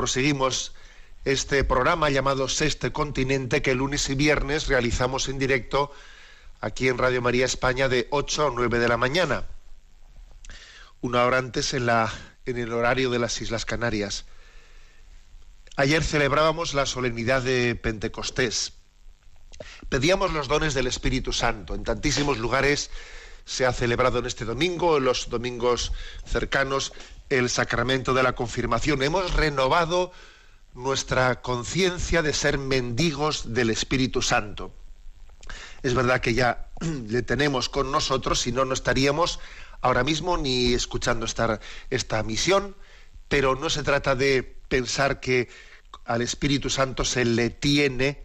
proseguimos este programa llamado Sexto Continente que lunes y viernes realizamos en directo aquí en Radio María España de 8 a 9 de la mañana. Una hora antes en, la, en el horario de las Islas Canarias. Ayer celebrábamos la solemnidad de Pentecostés. Pedíamos los dones del Espíritu Santo. En tantísimos lugares se ha celebrado en este domingo, en los domingos cercanos, el sacramento de la confirmación. Hemos renovado nuestra conciencia de ser mendigos del Espíritu Santo. Es verdad que ya le tenemos con nosotros, si no, no estaríamos ahora mismo ni escuchando esta, esta misión, pero no se trata de pensar que al Espíritu Santo se le tiene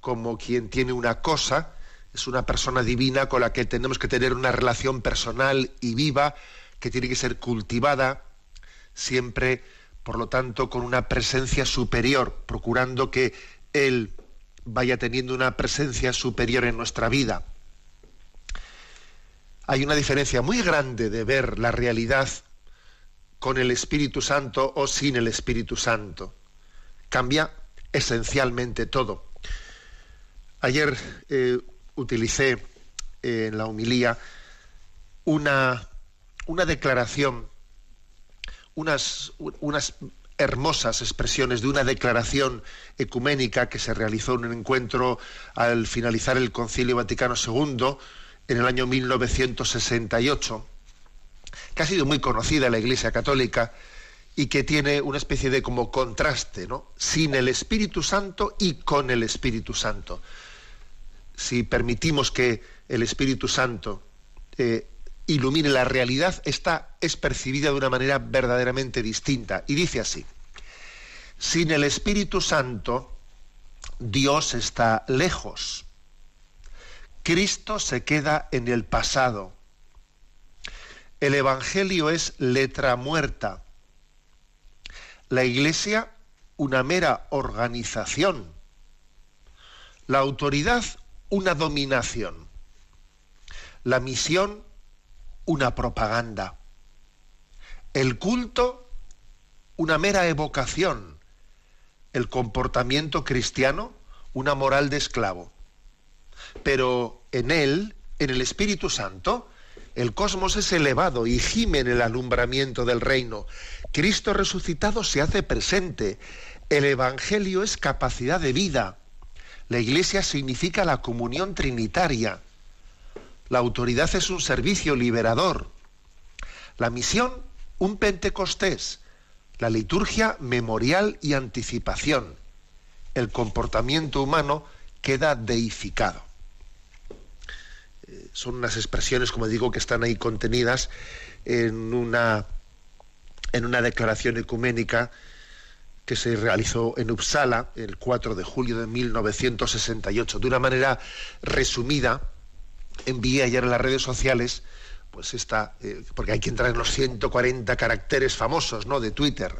como quien tiene una cosa, es una persona divina con la que tenemos que tener una relación personal y viva, que tiene que ser cultivada siempre, por lo tanto, con una presencia superior, procurando que Él vaya teniendo una presencia superior en nuestra vida. Hay una diferencia muy grande de ver la realidad con el Espíritu Santo o sin el Espíritu Santo. Cambia esencialmente todo. Ayer eh, utilicé eh, en la humilía una, una declaración, unas, unas hermosas expresiones de una declaración ecuménica que se realizó en un encuentro al finalizar el Concilio Vaticano II en el año 1968, que ha sido muy conocida en la Iglesia Católica y que tiene una especie de como contraste, ¿no? Sin el Espíritu Santo y con el Espíritu Santo. Si permitimos que el Espíritu Santo eh, ilumine la realidad, esta es percibida de una manera verdaderamente distinta. Y dice así, sin el Espíritu Santo, Dios está lejos. Cristo se queda en el pasado. El Evangelio es letra muerta. La Iglesia, una mera organización. La autoridad, una dominación. La misión, una propaganda. El culto, una mera evocación. El comportamiento cristiano, una moral de esclavo. Pero en él, en el Espíritu Santo, el cosmos es elevado y gime en el alumbramiento del reino. Cristo resucitado se hace presente. El Evangelio es capacidad de vida. La Iglesia significa la comunión trinitaria. La autoridad es un servicio liberador. La misión, un Pentecostés. La liturgia, memorial y anticipación. El comportamiento humano queda deificado. Eh, son unas expresiones, como digo, que están ahí contenidas en una, en una declaración ecuménica que se realizó en Uppsala el 4 de julio de 1968. De una manera resumida, envié ayer en las redes sociales, pues esta, eh, porque hay que entrar en los 140 caracteres famosos, ¿no? De Twitter.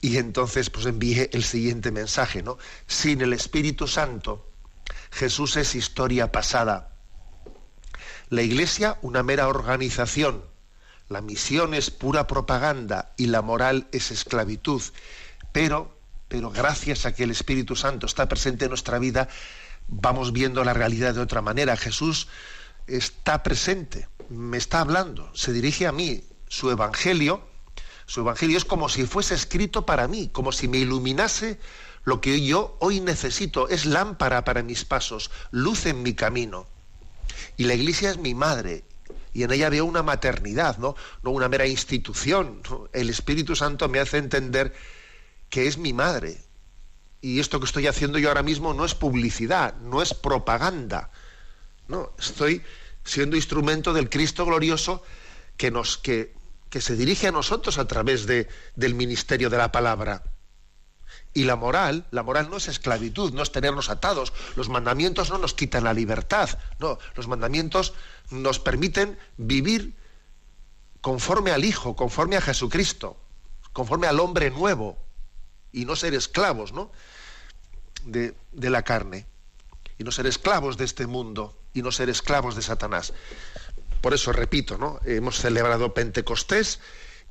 Y entonces, pues envié el siguiente mensaje, ¿no? Sin el Espíritu Santo, Jesús es historia pasada. La Iglesia, una mera organización. La misión es pura propaganda y la moral es esclavitud. Pero, pero gracias a que el Espíritu Santo está presente en nuestra vida, vamos viendo la realidad de otra manera. Jesús está presente, me está hablando, se dirige a mí. Su evangelio, su evangelio es como si fuese escrito para mí, como si me iluminase lo que yo hoy necesito. Es lámpara para mis pasos, luz en mi camino. Y la Iglesia es mi madre. Y en ella veo una maternidad, ¿no? No una mera institución. El Espíritu Santo me hace entender que es mi madre. Y esto que estoy haciendo yo ahora mismo no es publicidad, no es propaganda. No, estoy siendo instrumento del Cristo glorioso que nos que, que se dirige a nosotros a través de, del ministerio de la palabra. Y la moral, la moral no es esclavitud, no es tenernos atados. Los mandamientos no nos quitan la libertad. No, los mandamientos nos permiten vivir conforme al Hijo, conforme a Jesucristo, conforme al hombre nuevo y no ser esclavos, ¿no? De, la carne y no ser esclavos de este mundo y no ser esclavos de Satanás. Por eso repito, ¿no? Hemos celebrado Pentecostés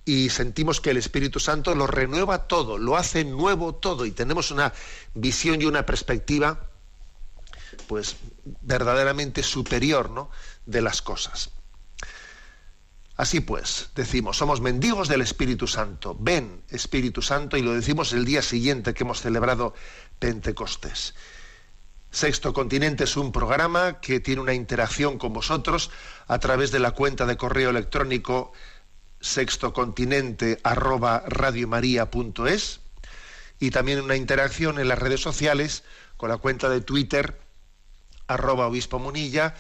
y sentimos que el Espíritu Santo lo renueva todo, lo hace nuevo todo y tenemos una visión y una perspectiva pues verdaderamente superior ¿no? de las cosas. Así pues, decimos, somos mendigos del Espíritu Santo. Ven, Espíritu Santo, y lo decimos el día siguiente que hemos celebrado Pentecostés. Sexto Continente es un programa que tiene una interacción con vosotros a través de la cuenta de correo electrónico sextocontinente arroba radiomaria.es y también una interacción en las redes sociales con la cuenta de Twitter arroba obispo Munilla,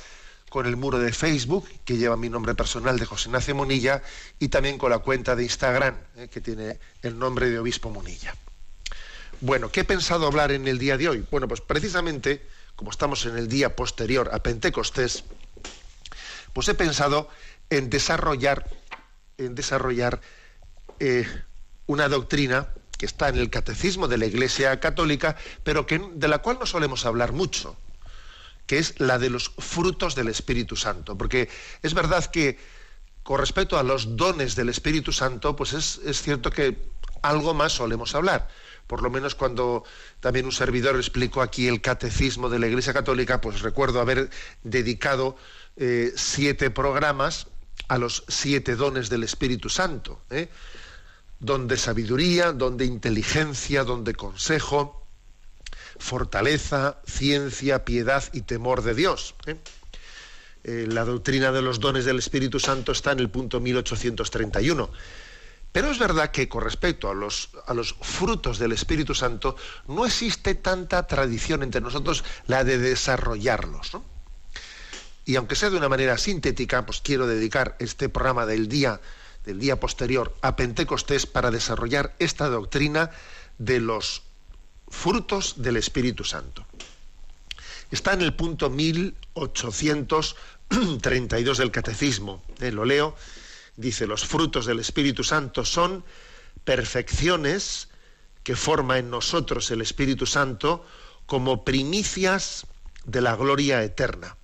con el muro de Facebook que lleva mi nombre personal de José Ignacio Munilla y también con la cuenta de Instagram eh, que tiene el nombre de obispo Munilla. Bueno, ¿qué he pensado hablar en el día de hoy? Bueno, pues precisamente como estamos en el día posterior a Pentecostés, pues he pensado en desarrollar en desarrollar eh, una doctrina que está en el catecismo de la Iglesia Católica, pero que, de la cual no solemos hablar mucho, que es la de los frutos del Espíritu Santo. Porque es verdad que con respecto a los dones del Espíritu Santo, pues es, es cierto que algo más solemos hablar. Por lo menos cuando también un servidor explicó aquí el catecismo de la Iglesia Católica, pues recuerdo haber dedicado eh, siete programas a los siete dones del Espíritu Santo. ¿eh? Don de sabiduría, don de inteligencia, don de consejo, fortaleza, ciencia, piedad y temor de Dios. ¿eh? La doctrina de los dones del Espíritu Santo está en el punto 1831. Pero es verdad que con respecto a los, frutos del Espíritu Santo no existe tanta tradición entre nosotros la de desarrollarlos. Y aunque sea de una manera sintética, pues quiero dedicar este programa del día, del día posterior a Pentecostés para desarrollar esta doctrina de los frutos del Espíritu Santo. Está en el punto 1832 del Catecismo. Eh, lo leo. Dice, los frutos del Espíritu Santo son perfecciones que forma en nosotros el Espíritu Santo como primicias de la gloria eterna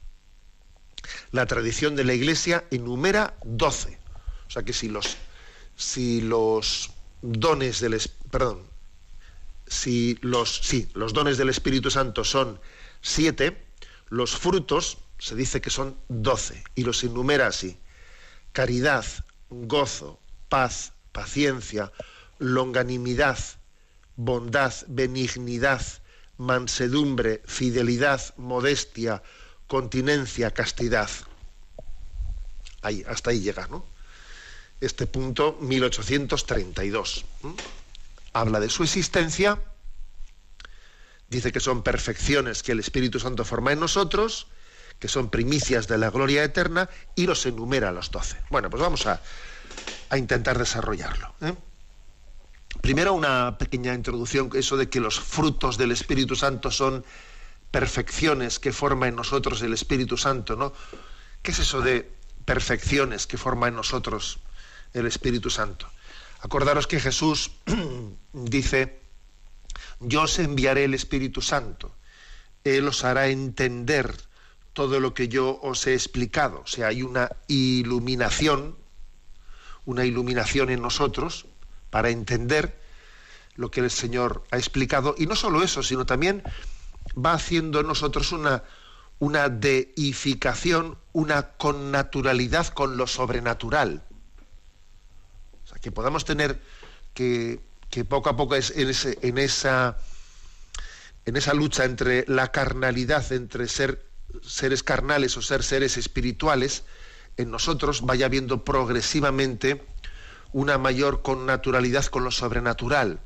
la tradición de la Iglesia enumera 12. O sea que si los, si los dones del perdón, si los, los dones del Espíritu Santo son siete, los frutos se dice que son doce y los enumera así: caridad, gozo, paz, paciencia, longanimidad, bondad, benignidad, mansedumbre, fidelidad, modestia, continencia, castidad. Ahí, hasta ahí llega, ¿no? Este punto 1832. Habla de su existencia, dice que son perfecciones que el Espíritu Santo forma en nosotros, que son primicias de la gloria eterna, y los enumera a los doce. Bueno, pues vamos a, a intentar desarrollarlo. ¿eh? Primero una pequeña introducción, eso de que los frutos del Espíritu Santo son perfecciones que forma en nosotros el Espíritu Santo, ¿no? ¿Qué es eso de perfecciones que forma en nosotros el Espíritu Santo? Acordaros que Jesús dice, yo os enviaré el Espíritu Santo, Él os hará entender todo lo que yo os he explicado, o sea, hay una iluminación, una iluminación en nosotros para entender lo que el Señor ha explicado, y no solo eso, sino también va haciendo en nosotros una, una deificación, una connaturalidad con lo sobrenatural. O sea, que podamos tener que, poco a poco en, esa, en esa lucha entre la carnalidad, entre ser seres carnales o ser seres espirituales, en nosotros vaya habiendo progresivamente una mayor connaturalidad con lo sobrenatural.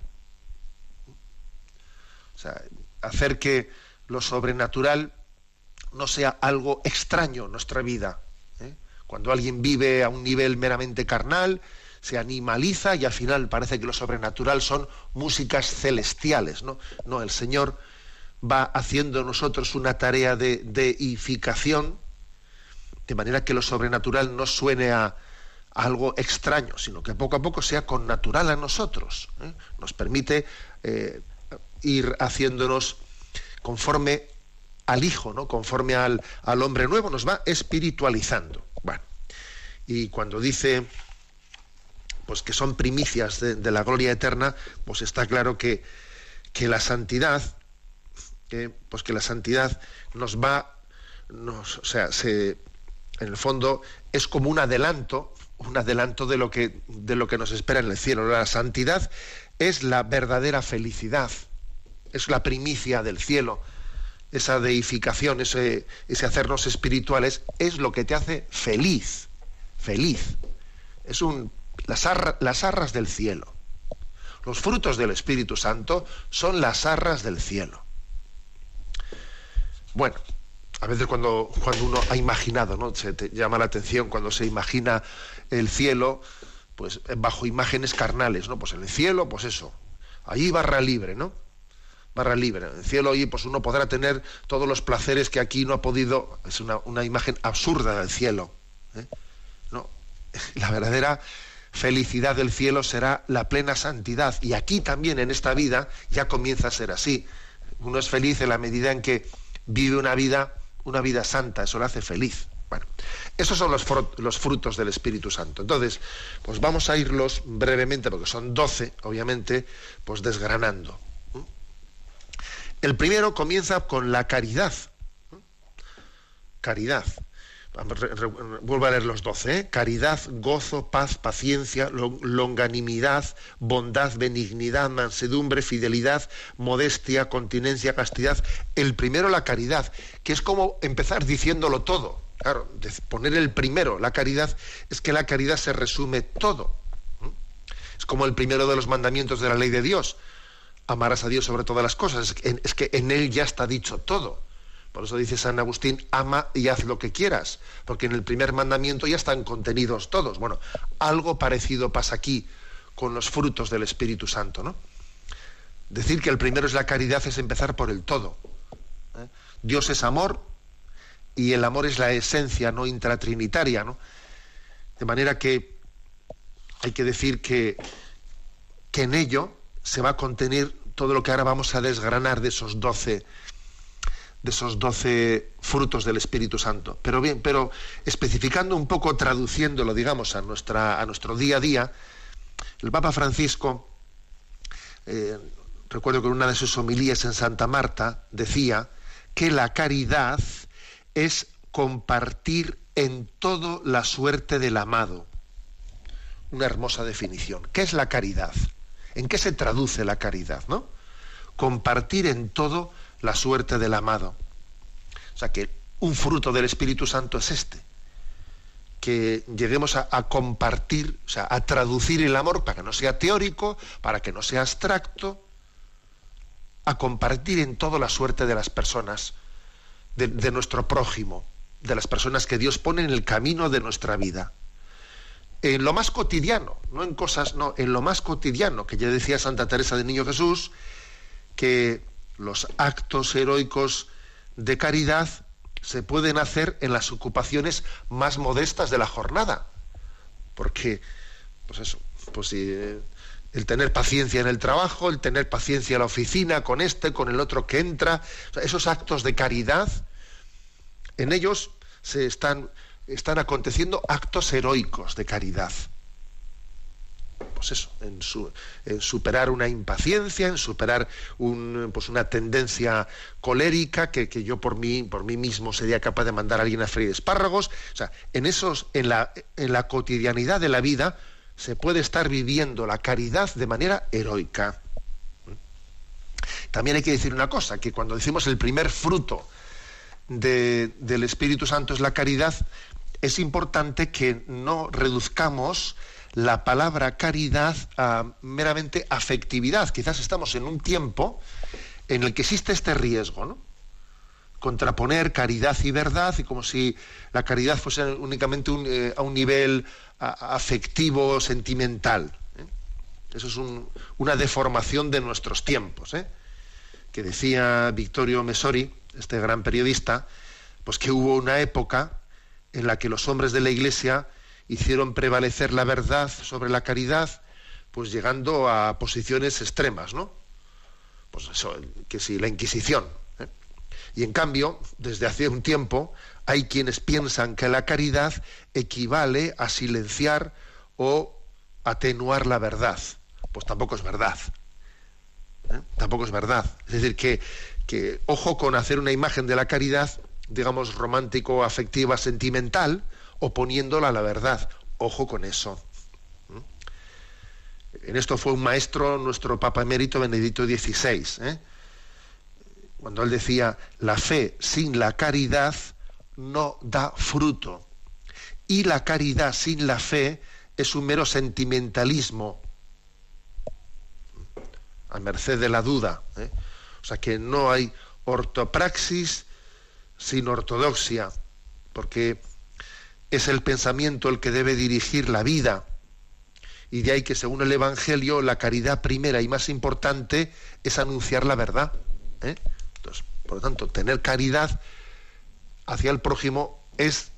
O sea, hacer que lo sobrenatural no sea algo extraño en nuestra vida. ¿eh? Cuando alguien vive a un nivel meramente carnal, se animaliza y al final parece que lo sobrenatural son músicas celestiales. No, no el Señor va haciendo nosotros una tarea de deificación, de manera que lo sobrenatural no suene a, algo extraño, sino que poco a poco sea con natural a nosotros. ¿eh? Nos permite eh, ir haciéndonos conforme al Hijo, ¿no? conforme al, al, hombre nuevo, nos va espiritualizando. Bueno, y cuando dice pues que son primicias de, de la gloria eterna, pues está claro que, que la santidad, pues que la santidad nos va, o sea, se, en el fondo es como un adelanto un adelanto de lo que, de lo que nos espera en el cielo. La santidad es la verdadera felicidad, es la primicia del cielo. Esa deificación, ese, ese hacernos espirituales, es lo que te hace feliz, feliz. Es un, las, las arras del cielo. Los frutos del Espíritu Santo son las arras del cielo. Bueno, a veces cuando, cuando uno ha imaginado, ¿no? Se te llama la atención cuando se imagina el cielo, pues bajo imágenes carnales, ¿no? Pues en el cielo, pues eso, allí barra libre, ¿no? Barra libre. En el cielo allí, pues uno podrá tener todos los placeres que aquí no ha podido. Es una, una imagen absurda del cielo. ¿eh? No, la verdadera felicidad del cielo será la plena santidad. Y aquí también en esta vida ya comienza a ser así. Uno es feliz en la medida en que vive una vida, una vida santa, eso lo hace feliz. Bueno, esos son los, los, frutos del Espíritu Santo. Entonces, pues vamos a irlos brevemente, porque son doce, obviamente, pues desgranando. El primero comienza con la caridad. Caridad. Vuelvo a leer los doce. ¿eh? Caridad, gozo, paz, paciencia, longanimidad, bondad, benignidad, mansedumbre, fidelidad, modestia, continencia, castidad. El primero la caridad, que es como empezar diciéndolo todo. Claro, poner el primero, la caridad, es que la caridad se resume todo. Es como el primero de los mandamientos de la ley de Dios. Amarás a Dios sobre todas las cosas. Es que en él ya está dicho todo. Por eso dice San Agustín, ama y haz lo que quieras, porque en el primer mandamiento ya están contenidos todos. Bueno, algo parecido pasa aquí con los frutos del Espíritu Santo, ¿no? Decir que el primero es la caridad es empezar por el todo. ¿eh? Dios es amor, y el amor es la esencia no intratrinitaria, ¿no? De manera que hay que decir que, que en ello se va a contener todo lo que ahora vamos a desgranar de esos doce de esos doce frutos del Espíritu Santo. Pero bien, pero especificando un poco, traduciéndolo, digamos, a, nuestra, a nuestro día a día, el Papa Francisco, eh, recuerdo que en una de sus homilías en Santa Marta, decía que la caridad es compartir en todo la suerte del amado. Una hermosa definición. ¿Qué es la caridad? ¿En qué se traduce la caridad? ¿no? Compartir en todo la suerte del amado. O sea que un fruto del Espíritu Santo es este. Que lleguemos a, compartir, o sea, a traducir el amor para que no sea teórico, para que no sea abstracto, a compartir en todo la suerte de las personas de, nuestro prójimo, de las personas que Dios pone en el camino de nuestra vida. En lo más cotidiano, no en cosas, no, en lo más cotidiano, que ya decía Santa Teresa de Niño Jesús, que los actos heroicos de caridad se pueden hacer en las ocupaciones más modestas de la jornada. Porque, pues eso, pues eh, el tener paciencia en el trabajo, el tener paciencia en la oficina, con este, con el otro que entra, esos actos de caridad, en ellos se están, están aconteciendo actos heroicos de caridad. Pues eso, en, superar una impaciencia, en superar un, pues una tendencia colérica que, yo por mí, por mí mismo sería capaz de mandar a alguien a freír espárragos. O sea, en esos, en la, en la cotidianidad de la vida, se puede estar viviendo la caridad de manera heroica. También hay que decir una cosa, que cuando decimos el primer fruto del Espíritu Santo es la caridad, es importante que no reduzcamos la palabra caridad a meramente afectividad. Quizás estamos en un tiempo en el que existe este riesgo, ¿no? Contraponer caridad y verdad, y como si la caridad fuese únicamente eh, a un nivel afectivo, sentimental. ¿eh? Eso es una deformación de nuestros tiempos. ¿eh? Que decía Victorio Mesori, este gran periodista, pues que hubo una época en la que los hombres de la Iglesia hicieron prevalecer la verdad sobre la caridad, pues llegando a posiciones extremas, ¿no? Pues eso, que si la Inquisición. ¿eh? Y en cambio, desde hace un tiempo, hay quienes piensan que la caridad equivale a silenciar o atenuar la verdad. Pues tampoco es verdad. ¿eh? Tampoco es verdad. Es decir, que, que ojo con hacer una imagen de la caridad, digamos, romántico, afectiva, sentimental, oponiéndola a la verdad. Ojo con eso. En esto fue un maestro nuestro Papa Emérito Benedicto XVI. ¿eh? Cuando él decía, la fe sin la caridad no da fruto. Y la caridad sin la fe es un mero sentimentalismo, a merced de la duda. ¿eh? O sea que no hay ortopraxis sin ortodoxia, porque es el pensamiento el que debe dirigir la vida. Y de ahí que según el Evangelio la caridad primera y más importante es anunciar la verdad. ¿eh? Entonces, por lo tanto, tener caridad hacia el prójimo es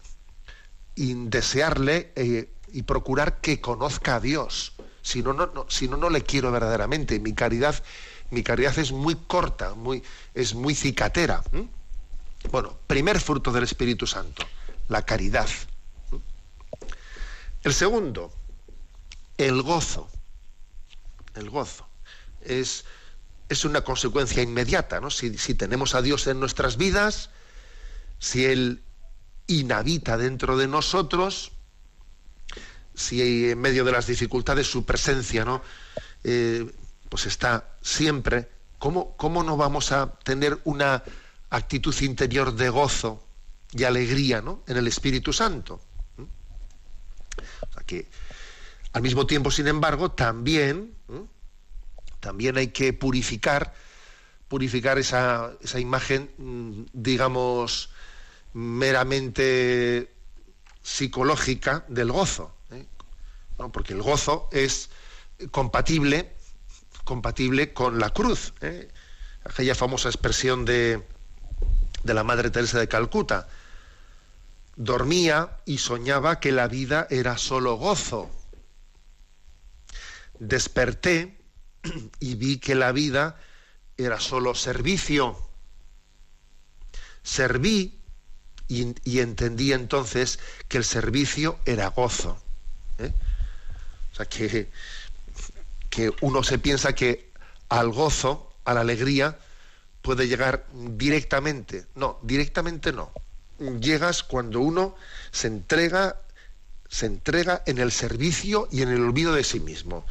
desearle eh, y procurar que conozca a Dios. Si no, no, si no, no le quiero verdaderamente. Mi caridad, mi caridad es muy corta, muy, es muy cicatera. Bueno, primer fruto del Espíritu Santo, la caridad. El segundo, el gozo. El gozo. Es, es una consecuencia inmediata, ¿no? Si, tenemos a Dios en nuestras vidas, si Él inhabita dentro de nosotros, si en medio de las dificultades su presencia, ¿no? Eh, pues está siempre, ¿cómo, ¿cómo no vamos a tener una actitud interior de gozo y alegría ¿no? en el Espíritu Santo? Que al mismo tiempo, sin embargo, también, también hay que purificar, purificar esa, esa imagen, mm, digamos, meramente psicológica del gozo. ¿eh? Porque el gozo es compatible, compatible con la cruz. ¿eh? Aquella famosa expresión de, de la Madre Teresa de Calcuta dormía y soñaba que la vida era solo gozo. Desperté y vi que la vida era solo servicio. Serví y, entendí entonces que el servicio era gozo. ¿eh? O sea, que, que uno se piensa que al gozo, a la alegría, puede llegar directamente. No, directamente no llegas cuando uno se entrega, se entrega en el servicio y en el olvido de sí mismo.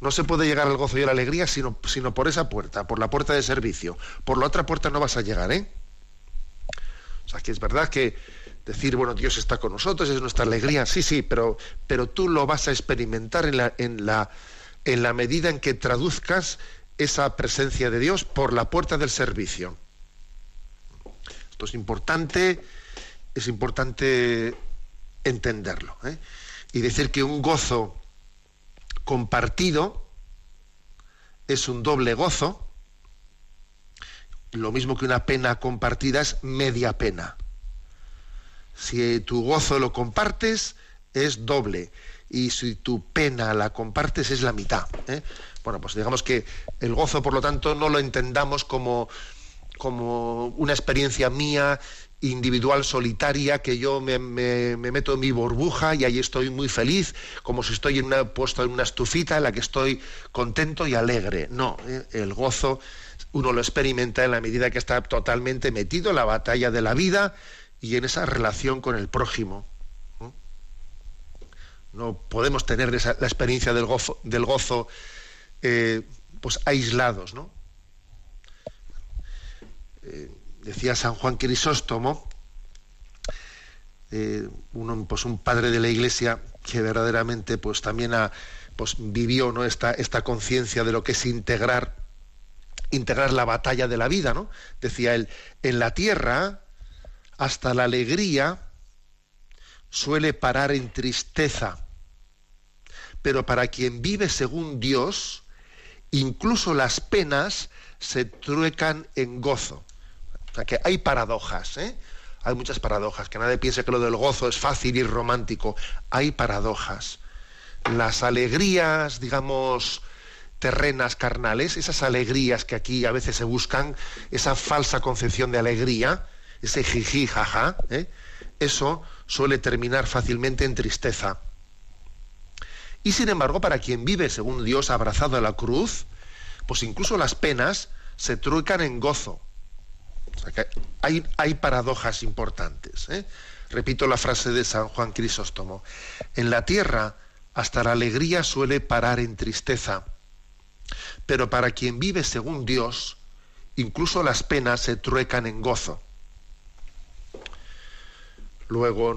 No se puede llegar al gozo y a la alegría sino, sino por esa puerta, por la puerta de servicio. Por la otra puerta no vas a llegar, ¿eh? O sea, que es verdad que decir, bueno, Dios está con nosotros, es nuestra alegría, sí, sí, pero, pero tú lo vas a experimentar en la, en, la, en la medida en que traduzcas esa presencia de Dios por la puerta del servicio. Esto es importante es importante entenderlo. ¿eh? Y decir que un gozo compartido es un doble gozo, lo mismo que una pena compartida es media pena. Si tu gozo lo compartes, es doble. Y si tu pena la compartes, es la mitad. ¿eh? Bueno, pues digamos que el gozo, por lo tanto, no lo entendamos como, como una experiencia mía individual solitaria que yo me, meto en mi burbuja y ahí estoy muy feliz, como si estoy en una, puesto en una estufita en la que estoy contento y alegre. No, ¿eh? el gozo uno lo experimenta en la medida que está totalmente metido en la batalla de la vida y en esa relación con el prójimo. No podemos tener la experiencia del gozo, del gozo eh, pues aislados, ¿no? Eh, decía San Juan Crisóstomo, eh, pues un padre de la Iglesia que verdaderamente pues también pues vivió ¿no? esta, esta conciencia de lo que es integrar, integrar la batalla de la vida, ¿no? Decía él, en la tierra hasta la alegría suele parar en tristeza, pero para quien vive según Dios, incluso las penas se truecan en gozo. Que hay paradojas, ¿eh? Hay muchas paradojas, que nadie piense que lo del gozo es fácil y romántico. Hay paradojas. Las alegrías, digamos, terrenas, carnales, esas alegrías que aquí a veces se buscan, esa falsa concepción de alegría, ese jiji, jaja, ¿eh? eso suele terminar fácilmente en tristeza. Y sin embargo, para quien vive según Dios abrazado a la cruz, pues incluso las penas se truecan en gozo. Hay, hay, paradojas importantes. ¿eh? Repito la frase de San Juan Crisóstomo. En la tierra hasta la alegría suele parar en tristeza, pero para quien vive según Dios, incluso las penas se truecan en gozo. Luego,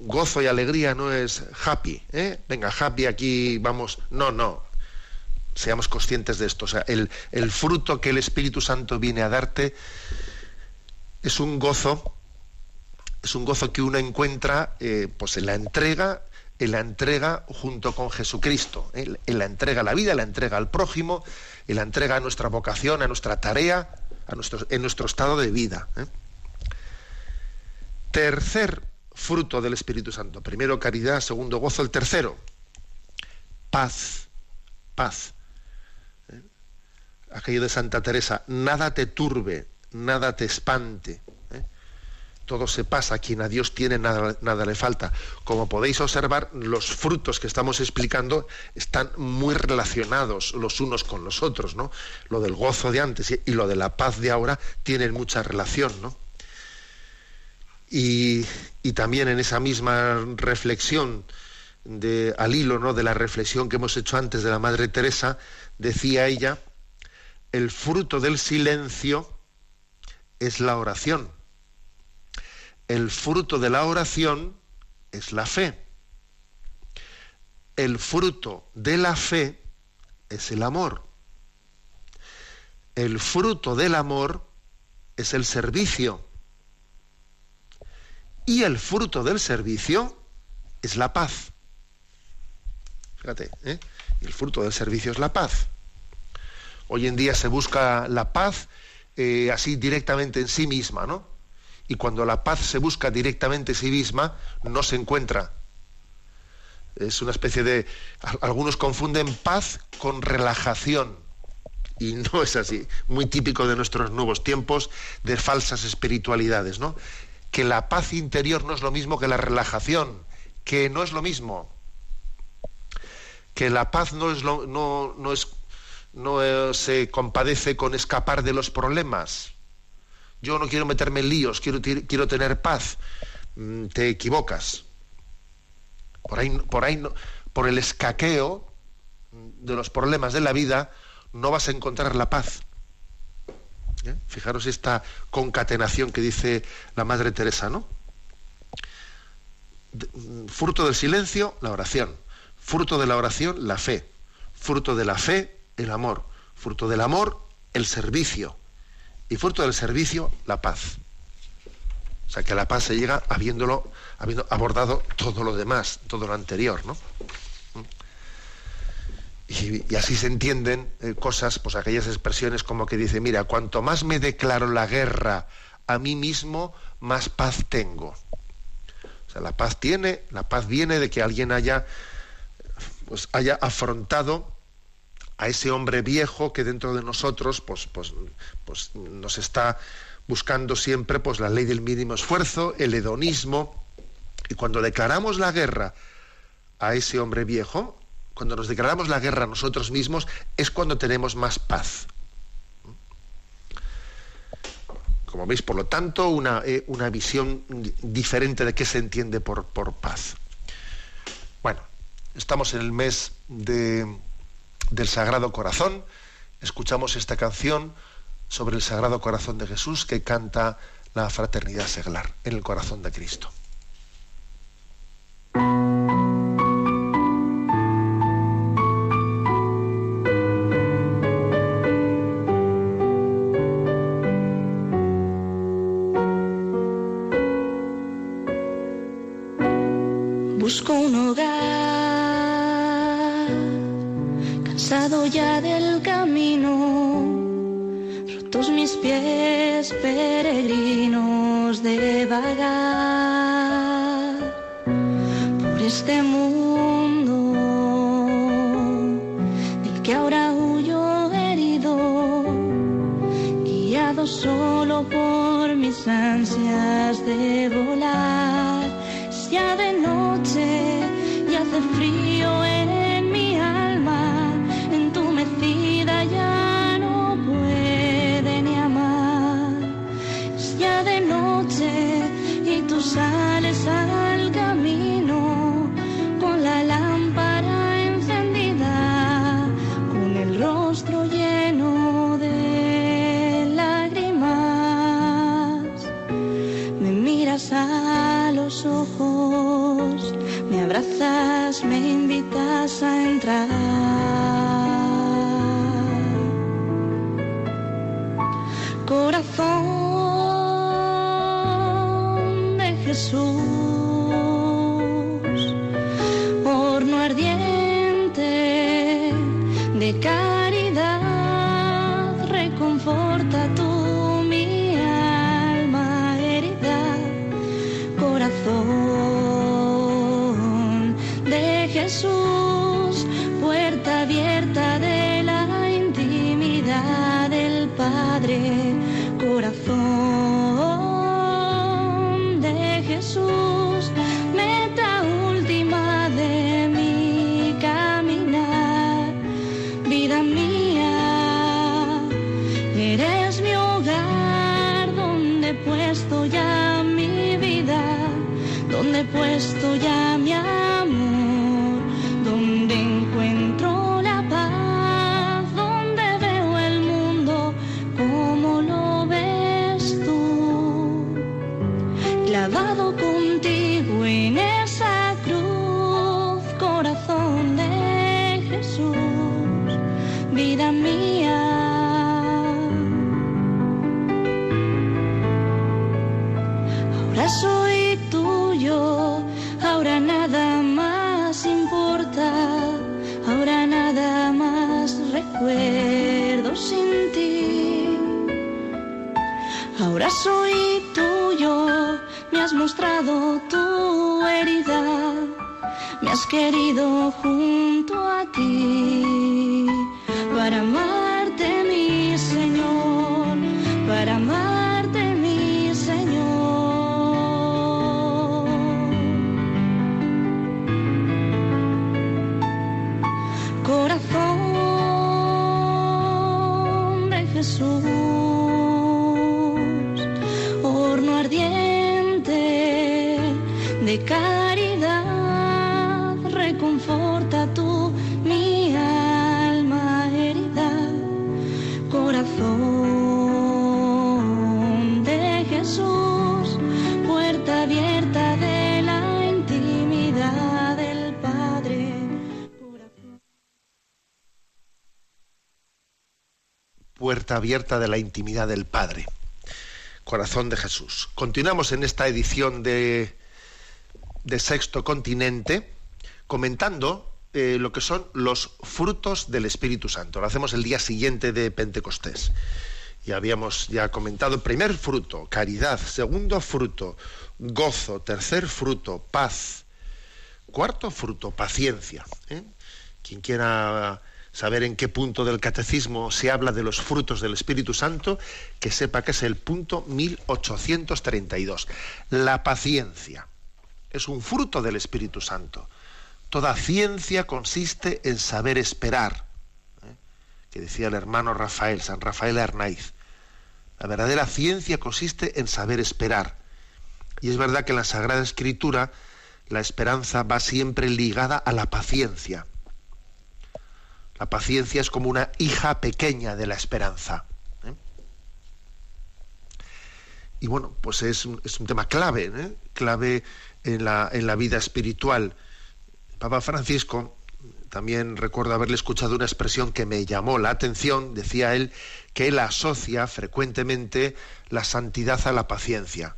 gozo y alegría no es happy, ¿eh? Venga, happy aquí, vamos. No, no seamos conscientes de esto. Sea, el, fruto que el Espíritu Santo viene a darte es un gozo, es un gozo que uno encuentra eh, pues en la entrega, en la entrega junto con Jesucristo, ¿eh? en la entrega a la vida, en la entrega al prójimo, en la entrega a nuestra vocación, a nuestra tarea, a nuestro, en nuestro estado de vida. ¿eh? Tercer fruto del Espíritu Santo. Primero caridad, segundo gozo, el tercero, paz, paz aquello de Santa Teresa, nada te turbe, nada te espante. ¿eh? Todo se pasa, quien a Dios tiene nada, nada le falta. Como podéis observar, los frutos que estamos explicando están muy relacionados los unos con los otros, ¿no? Lo del gozo de antes y lo de la paz de ahora tienen mucha relación, ¿no? Y, y también en esa misma reflexión de, al hilo ¿no? de la reflexión que hemos hecho antes de la Madre Teresa, decía ella, el fruto del silencio es la oración. El fruto de la oración es la fe. El fruto de la fe es el amor. El fruto del amor es el servicio. Y el fruto del servicio es la paz. Fíjate, ¿eh? el fruto del servicio es la paz. Hoy en día se busca la paz eh, así directamente en sí misma, ¿no? Y cuando la paz se busca directamente en sí misma, no se encuentra. Es una especie de... Algunos confunden paz con relajación. Y no es así. Muy típico de nuestros nuevos tiempos de falsas espiritualidades, ¿no? Que la paz interior no es lo mismo que la relajación, que no es lo mismo. Que la paz no es, lo, no, no es no eh, se compadece con escapar de los problemas. Yo no quiero meterme en líos, quiero, quiero tener paz. Mm, te equivocas. Por ahí, por ahí, por el escaqueo de los problemas de la vida, no vas a encontrar la paz. ¿Eh? Fijaros esta concatenación que dice la Madre Teresa, ¿no? Mm, fruto del silencio, la oración. Fruto de la oración, la fe. Fruto de la fe, el amor. Fruto del amor, el servicio. Y fruto del servicio, la paz. O sea, que la paz se llega habiéndolo, habiendo abordado todo lo demás, todo lo anterior, ¿no? Y, así se entienden eh, cosas, pues aquellas expresiones como que dice, mira, cuanto más me declaro la guerra a mí mismo, más paz tengo. O sea, la paz tiene, la paz viene de que alguien haya, pues haya afrontado a ese hombre viejo que dentro de nosotros pues, pues, pues nos está buscando siempre pues, la ley del mínimo esfuerzo, el hedonismo. Y cuando declaramos la guerra a ese hombre viejo, cuando nos declaramos la guerra a nosotros mismos, es cuando tenemos más paz. Como veis, por lo tanto, una, eh, una visión diferente de qué se entiende por, por paz. Bueno, estamos en el mes de del Sagrado Corazón. Escuchamos esta canción sobre el Sagrado Corazón de Jesús que canta la fraternidad seglar en el corazón de Cristo. Corazón corazón de Jesús, puerta abierta de la intimidad del Padre. Puerta abierta de la intimidad del Padre. Corazón de Jesús. Continuamos en esta edición de, de Sexto Continente comentando eh, lo que son los frutos del Espíritu Santo. Lo hacemos el día siguiente de Pentecostés. Y habíamos ya comentado, primer fruto, caridad, segundo fruto, gozo, tercer fruto, paz, cuarto fruto, paciencia. ¿eh? Quien quiera saber en qué punto del catecismo se habla de los frutos del Espíritu Santo, que sepa que es el punto 1832. La paciencia es un fruto del Espíritu Santo. Toda ciencia consiste en saber esperar, ¿eh? que decía el hermano Rafael, San Rafael Arnaiz. La verdadera ciencia consiste en saber esperar. Y es verdad que en la Sagrada Escritura la esperanza va siempre ligada a la paciencia. La paciencia es como una hija pequeña de la esperanza. ¿eh? y bueno, pues es, un- tema clave, ¿eh? clave en la, en la vida espiritual. Papa Francisco, también recuerdo haberle escuchado una expresión que me llamó la atención, decía él, que él asocia frecuentemente la santidad a la paciencia.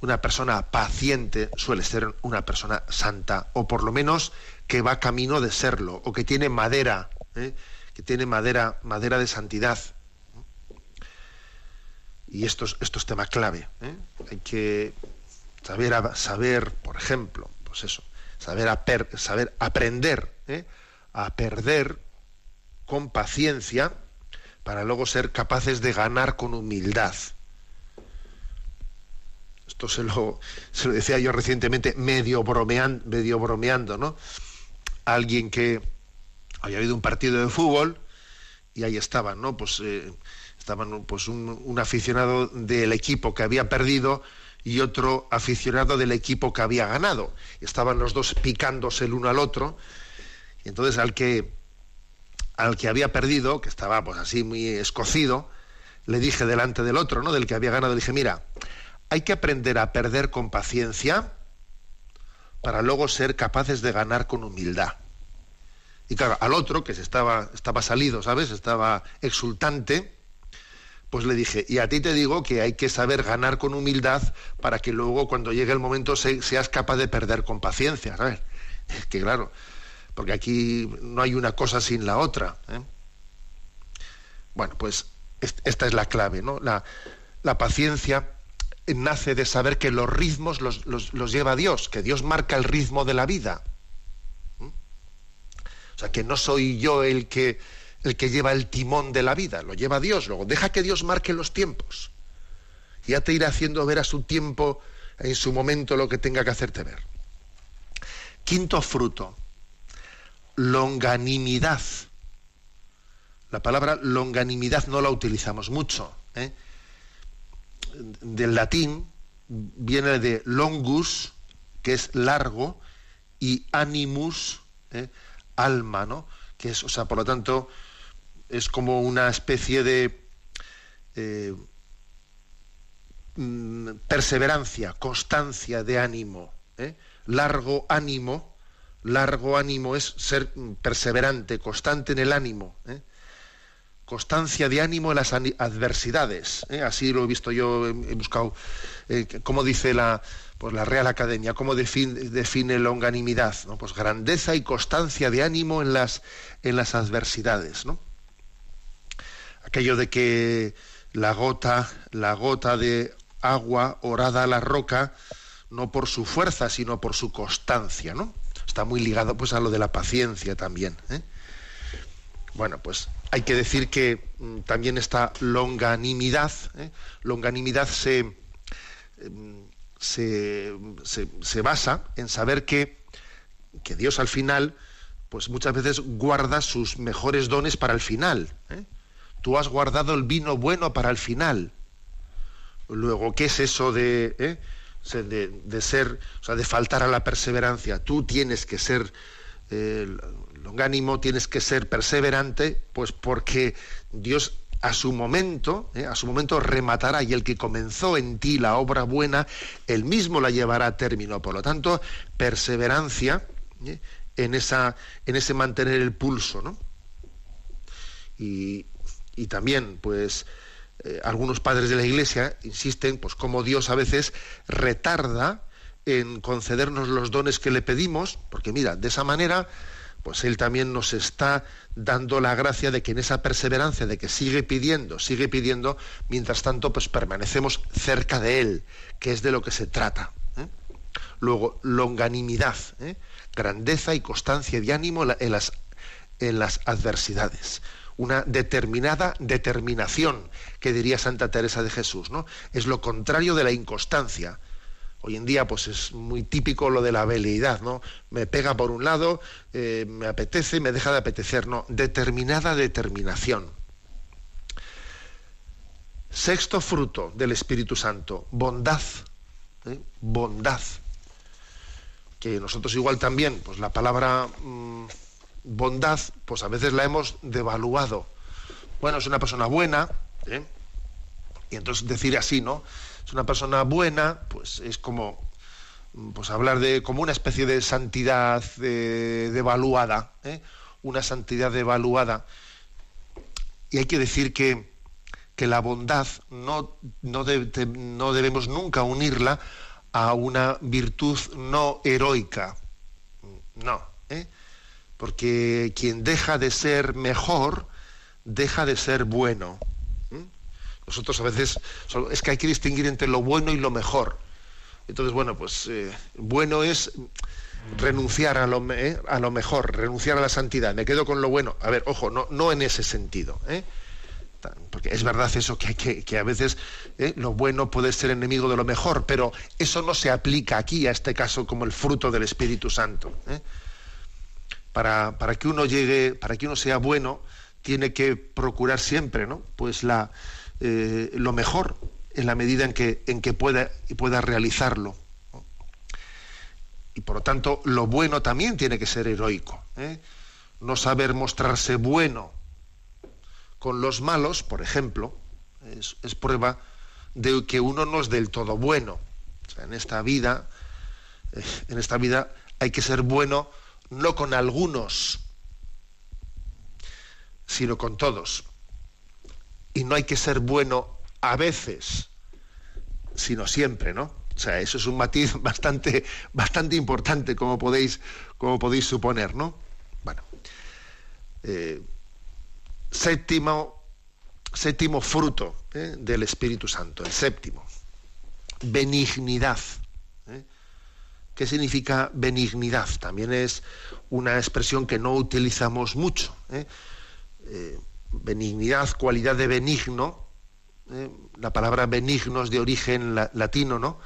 Una persona paciente suele ser una persona santa, o por lo menos que va camino de serlo, o que tiene madera, ¿eh? que tiene madera, madera de santidad. Y esto es, esto es tema clave. ¿eh? Hay que saber, saber, por ejemplo, pues eso, saber, saber aprender ¿eh? a perder con paciencia para luego ser capaces de ganar con humildad. Esto se lo, se lo decía yo recientemente, medio, medio bromeando, ¿no? Alguien que había habido un partido de fútbol y ahí estaban, ¿no? Pues eh, estaban pues un aficionado del equipo que había perdido y otro aficionado del equipo que había ganado. Estaban los dos picándose el uno al otro. Y entonces al que al que había perdido, que estaba pues así muy escocido, le dije delante del otro, ¿no? Del que había ganado, le dije, mira, hay que aprender a perder con paciencia para luego ser capaces de ganar con humildad. Y claro, al otro, que se estaba, estaba salido, ¿sabes? Estaba exultante, pues le dije, y a ti te digo que hay que saber ganar con humildad para que luego cuando llegue el momento se- seas capaz de perder con paciencia, ¿sabes? Es que claro, porque aquí no hay una cosa sin la otra. ¿eh? Bueno, pues est- esta es la clave, ¿no? La, la paciencia nace de saber que los ritmos los, los- los lleva Dios, que Dios marca el ritmo de la vida. O sea, que no soy yo el que, el que lleva el timón de la vida, lo lleva Dios. Luego, deja que Dios marque los tiempos. Ya te irá haciendo ver a su tiempo, en su momento, lo que tenga que hacerte ver. Quinto fruto, longanimidad. La palabra longanimidad no la utilizamos mucho. ¿eh? Del latín viene de longus, que es largo, y animus, ¿eh? alma, ¿no? Que es, o sea, por lo tanto, es como una especie de eh, mm, perseverancia, constancia de ánimo. ¿eh? Largo ánimo, largo ánimo es ser perseverante, constante en el ánimo. ¿eh? Constancia de ánimo en las adversidades. Así lo he visto yo, he, buscado cómo dice la, pues la Real Academia, cómo define, define longanimidad. Pues grandeza y constancia de ánimo en las, en las adversidades. ¿no? Aquello de que la gota, la gota de agua orada a la roca, no por su fuerza, sino por su constancia, ¿no? Está muy ligado pues a lo de la paciencia también. ¿eh? Bueno, pues hay que decir que mm, también esta longanimidad, ¿eh? longanimidad se, em, se, se- se basa en saber que, que Dios al final, pues muchas veces guarda sus mejores dones para el final. ¿eh? Tú has guardado el vino bueno para el final. Luego, ¿qué es eso de, eh? De, ser, o sea, de faltar a la perseverancia? Tú tienes que ser longánimo, tienes que ser perseverante, pues porque Dios a su momento, eh, a su momento rematará y el que comenzó en ti la obra buena, él mismo la llevará a término. Por lo tanto, perseverancia eh, en esa, en ese mantener el pulso, ¿no? y, y también pues eh, algunos padres de la iglesia insisten pues como Dios a veces retarda en concedernos los dones que le pedimos porque mira de esa manera pues él también nos está dando la gracia de que en esa perseverancia de que sigue pidiendo sigue pidiendo mientras tanto pues permanecemos cerca de él que es de lo que se trata ¿eh? luego longanimidad ¿eh? grandeza y constancia de ánimo en las en las adversidades. Una determinada determinación, que diría Santa Teresa de Jesús, ¿no? Es lo contrario de la inconstancia. Hoy en día, pues es muy típico lo de la veleidad, ¿no? Me pega por un lado, eh, me apetece, me deja de apetecer, no. Determinada determinación. Sexto fruto del Espíritu Santo, bondad. ¿eh? Bondad. Que nosotros igual también, pues la palabra mm, bondad, pues a veces la hemos devaluado. Bueno, es una persona buena, ¿eh? Y entonces decir así, ¿no? Es una persona buena, pues es como pues hablar de como una especie de santidad devaluada, ¿eh? una santidad devaluada. Y hay que decir que, que la bondad no, no, no debemos nunca unirla a una virtud no heroica. No, ¿eh? Porque quien deja de ser mejor, deja de ser bueno. Nosotros a veces, es que hay que distinguir entre lo bueno y lo mejor. Entonces, bueno, pues eh, bueno es renunciar a lo, eh, a lo mejor, renunciar a la santidad. Me quedo con lo bueno. A ver, ojo, no, no en ese sentido. ¿eh? Porque es verdad eso que, que, que a veces lo bueno puede ser enemigo de lo mejor, pero eso no se aplica aquí a este caso como el fruto del Espíritu Santo. Para, para, que uno llegue, para que uno sea bueno, tiene que procurar siempre, ¿no? Pues la, lo mejor, en la medida en que, en que pueda, pueda realizarlo. Y por lo tanto, lo bueno también tiene que ser heroico. ¿eh? No saber mostrarse bueno con los malos, por ejemplo, es, prueba de que uno no es del todo bueno. en esta vida, eh, en esta vida hay que ser bueno no con algunos, sino con todos. Y no hay que ser bueno a veces, sino siempre, ¿no? O sea, eso es un matiz bastante, bastante importante, como podéis, como podéis suponer, ¿no? Bueno. Eh, séptimo, séptimo fruto ¿eh? del Espíritu Santo, el séptimo. Benignidad. ¿eh? ¿Qué significa benignidad? También es una expresión que no utilizamos mucho. benignidad, cualidad de benigno, ¿eh? la palabra benigno es de origen latino, ¿no?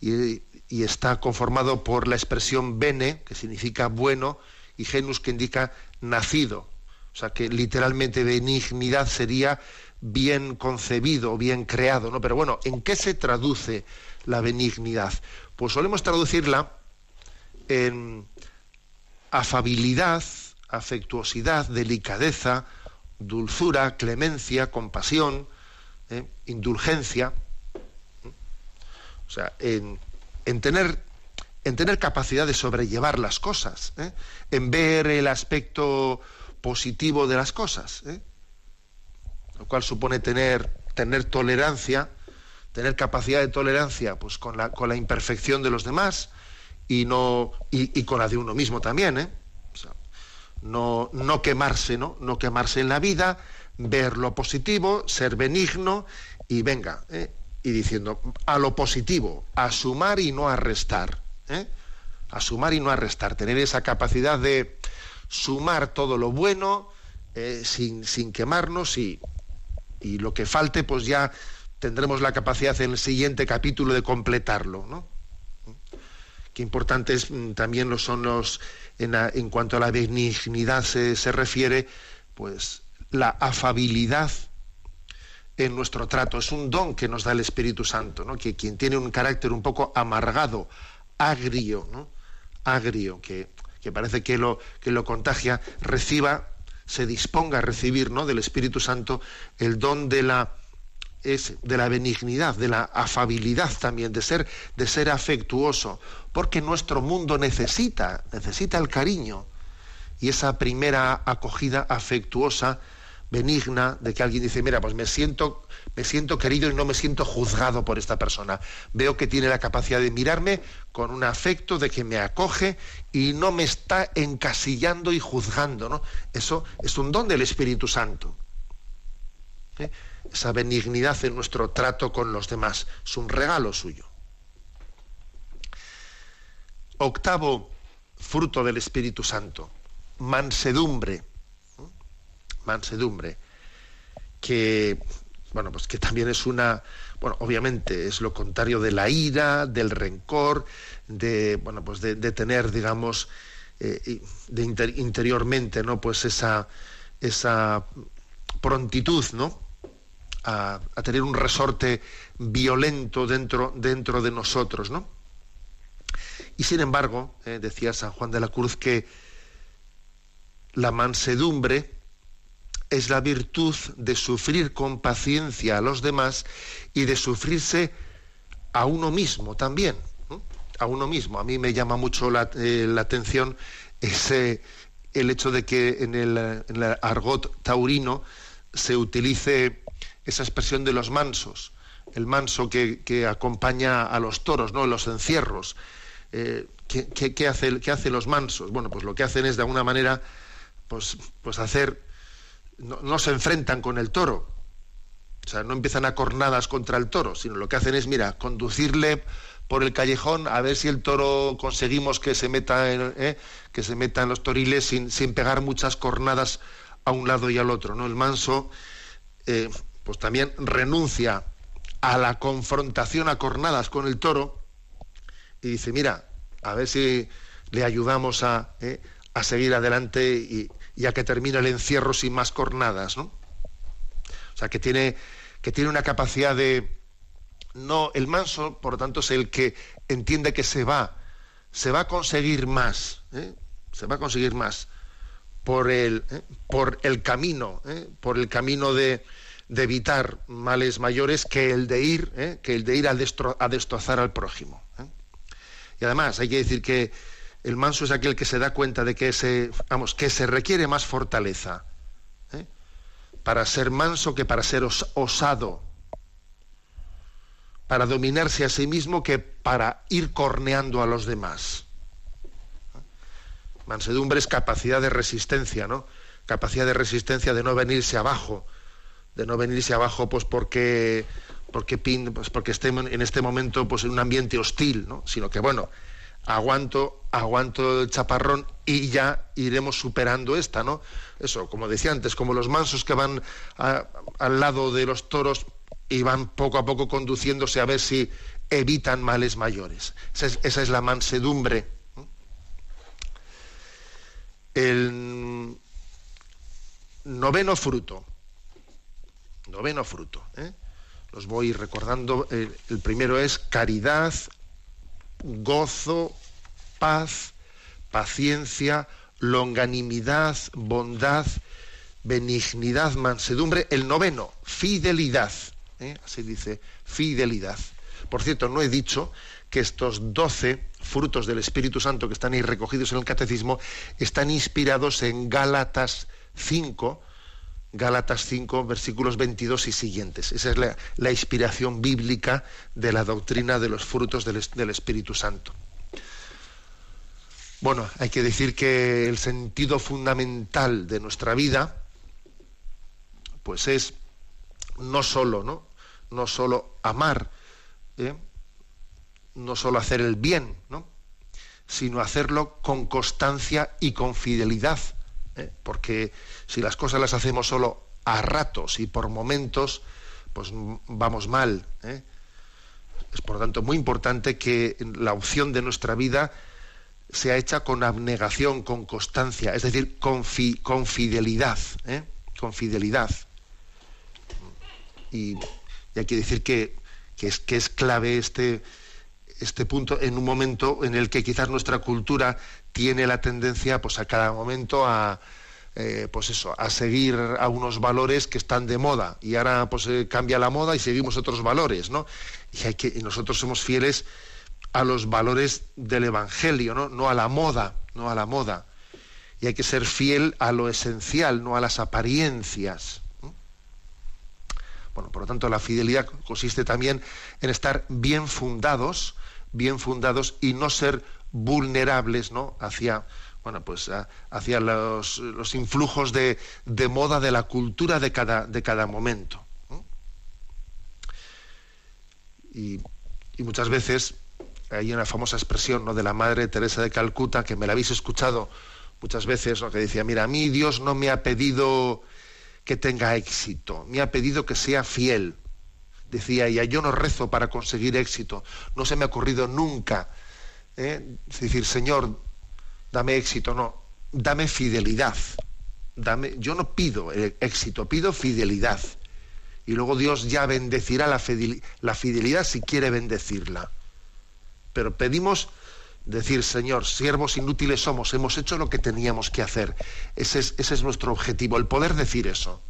Y, está conformado por la expresión bene, que significa bueno, y genus, que indica nacido. O sea, que literalmente benignidad sería bien concebido, bien creado, ¿no? Pero bueno, ¿en qué se traduce la benignidad? Pues solemos traducirla en afabilidad, afectuosidad, delicadeza, dulzura, clemencia, compasión, ¿eh? indulgencia, o sea, en, tener, en, tener, capacidad de sobrellevar las cosas, ¿eh? en ver el aspecto positivo de las cosas, ¿eh? lo cual supone tener tolerancia, tener capacidad de tolerancia pues, con, la, con la imperfección de los demás y, no, y, con la de uno mismo también. no, no quemarse, ¿no? No quemarse en la vida, ver lo positivo, ser benigno y venga, ¿eh? y diciendo a lo positivo, a sumar y no a restar. ¿eh? A sumar y no a restar, tener esa capacidad de sumar todo lo bueno eh, sin, sin, quemarnos y, y, lo que falte, pues ya tendremos la capacidad en el siguiente capítulo de completarlo. ¿no? Qué importantes mm, también lo son los, en, cuanto a la benignidad se, refiere, pues la afabilidad en nuestro trato. Es un don que nos da el Espíritu Santo, ¿no? que quien tiene un carácter un poco amargado, agrio, ¿no? agrio, que, parece que lo, que lo contagia, reciba, se disponga a recibir ¿no? del Espíritu Santo el don de la, es, de la benignidad, de la afabilidad también, de ser, de ser afectuoso, porque nuestro mundo necesita, necesita el cariño y esa primera acogida afectuosa benigna de que alguien dice, mira, pues me siento, me siento querido y no me siento juzgado por esta persona. Veo que tiene la capacidad de mirarme con un afecto de que me acoge y no me está encasillando y juzgando. ¿no? Eso es un don del Espíritu Santo. Esa benignidad en nuestro trato con los demás es un regalo suyo. Octavo fruto del Espíritu Santo, mansedumbre mansedumbre, que bueno, pues que también es una, bueno, obviamente es lo contrario de la ira, del rencor, de, bueno, pues de, tener, digamos, eh, de interiormente, ¿no? Pues esa, esa prontitud, ¿no? A, tener un resorte violento dentro, dentro de nosotros, ¿no? Y sin embargo, eh, decía San Juan de la Cruz que la mansedumbre es la virtud de sufrir con paciencia a los demás y de sufrirse a uno mismo también. A uno mismo. A mí me llama mucho la, eh, atención ese, el hecho de que en el, argot taurino se utilice esa expresión de los mansos, el manso que, acompaña a los toros, ¿no? los encierros. Eh, ¿qué, hace, ¿Qué hacen los mansos? Bueno, pues lo que hacen es de alguna manera pues, pues hacer, no, se enfrentan con el toro, o sea, no empiezan a cornadas contra el toro, sino lo que hacen es, mira, conducirle por el callejón a ver si el toro conseguimos que se meta en, ¿eh? que se los toriles sin, sin, pegar muchas cornadas a un lado y al otro. ¿no? El manso eh, pues también renuncia a la confrontación a cornadas con el toro y dice, mira, a ver si le ayudamos a, ¿eh? a seguir adelante y, y, a que termine el encierro sin más cornadas. ¿no? O sea, que tiene, que tiene una capacidad de, no, el manso, por lo tanto, es el que entiende que se va, se va a conseguir más, ¿eh? se va a conseguir más por el, ¿eh? por el camino, por el camino de, de, evitar males mayores que el de ir, que el de ir a, a destrozar al prójimo. Y además hay que decir que el manso es aquel que se da cuenta de que se, vamos, que se requiere más fortaleza para ser manso que para ser os, osado para dominarse a sí mismo que para ir corneando a los demás. Mansedumbre es capacidad de resistencia, ¿no? Capacidad de resistencia de no venirse abajo, de no venirse abajo pues porque porque, pues porque esté en este momento pues en un ambiente hostil, ¿no? Sino que bueno, aguanto, aguanto el chaparrón y ya iremos superando esta, ¿no? Eso, como decía antes, como los mansos que van al lado de los toros y van poco a poco conduciéndose a ver si evitan males mayores. Esa es, esa es la mansedumbre. El noveno fruto. Noveno fruto. ¿eh? Los voy recordando. El, primero es caridad, gozo, paz, paciencia, longanimidad, bondad, benignidad, mansedumbre. El noveno, fidelidad. ¿eh? así dice, fidelidad. Por cierto, no he dicho que estos doce frutos del Espíritu Santo que están ahí recogidos en el Catecismo están inspirados en Gálatas 5, Gálatas 5, versículos 22 y siguientes. Esa es la, inspiración bíblica de la doctrina de los frutos del, del Espíritu Santo. Bueno, hay que decir que el sentido fundamental de nuestra vida, pues es no solo, ¿no? no solo amar, ¿eh? no solo hacer el bien, ¿no? sino hacerlo con constancia y con fidelidad. ¿Eh? Porque si las cosas las hacemos solo a ratos y por momentos, pues vamos mal. ¿eh? Es por tanto muy importante que la opción de nuestra vida sea hecha con abnegación, con constancia, es decir, con fidelidad, ¿eh? con fidelidad. Y y hay que decir que, que, es, que es clave este, este punto en un momento en el que quizás nuestra cultura tiene la tendencia pues a cada momento a eh, pues eso a seguir a unos valores que están de moda. Y ahora pues eh, cambia la moda y seguimos otros valores no y, hay que, nosotros somos fieles a los valores del evangelio no no a la moda no a la moda. Y hay que ser fiel a lo esencial no a las apariencias bueno, por lo tanto, la fidelidad consiste también en estar bien fundados, bien fundados y no ser vulnerables, ¿no? Hacia, bueno, pues hacia los, los influjos de, de, moda de la cultura de cada, de cada momento. Y, y, muchas veces hay una famosa expresión ¿no? de la Madre Teresa de Calcuta, que me la habéis escuchado muchas veces, ¿no? que decía, mira, a mí Dios no me ha pedido que tenga éxito, me ha pedido que sea fiel. Decía ella, yo no rezo para conseguir éxito, no se me ha ocurrido nunca ¿eh? decir, Señor, dame éxito, no, dame fidelidad. Dame, yo no pido éxito, pido fidelidad. Y luego Dios ya bendecirá la fidelidad, la fidelidad si quiere bendecirla. Pero pedimos, decir, Señor, siervos inútiles somos, hemos hecho lo que teníamos que hacer. Ese es, ese es nuestro objetivo, el poder decir eso.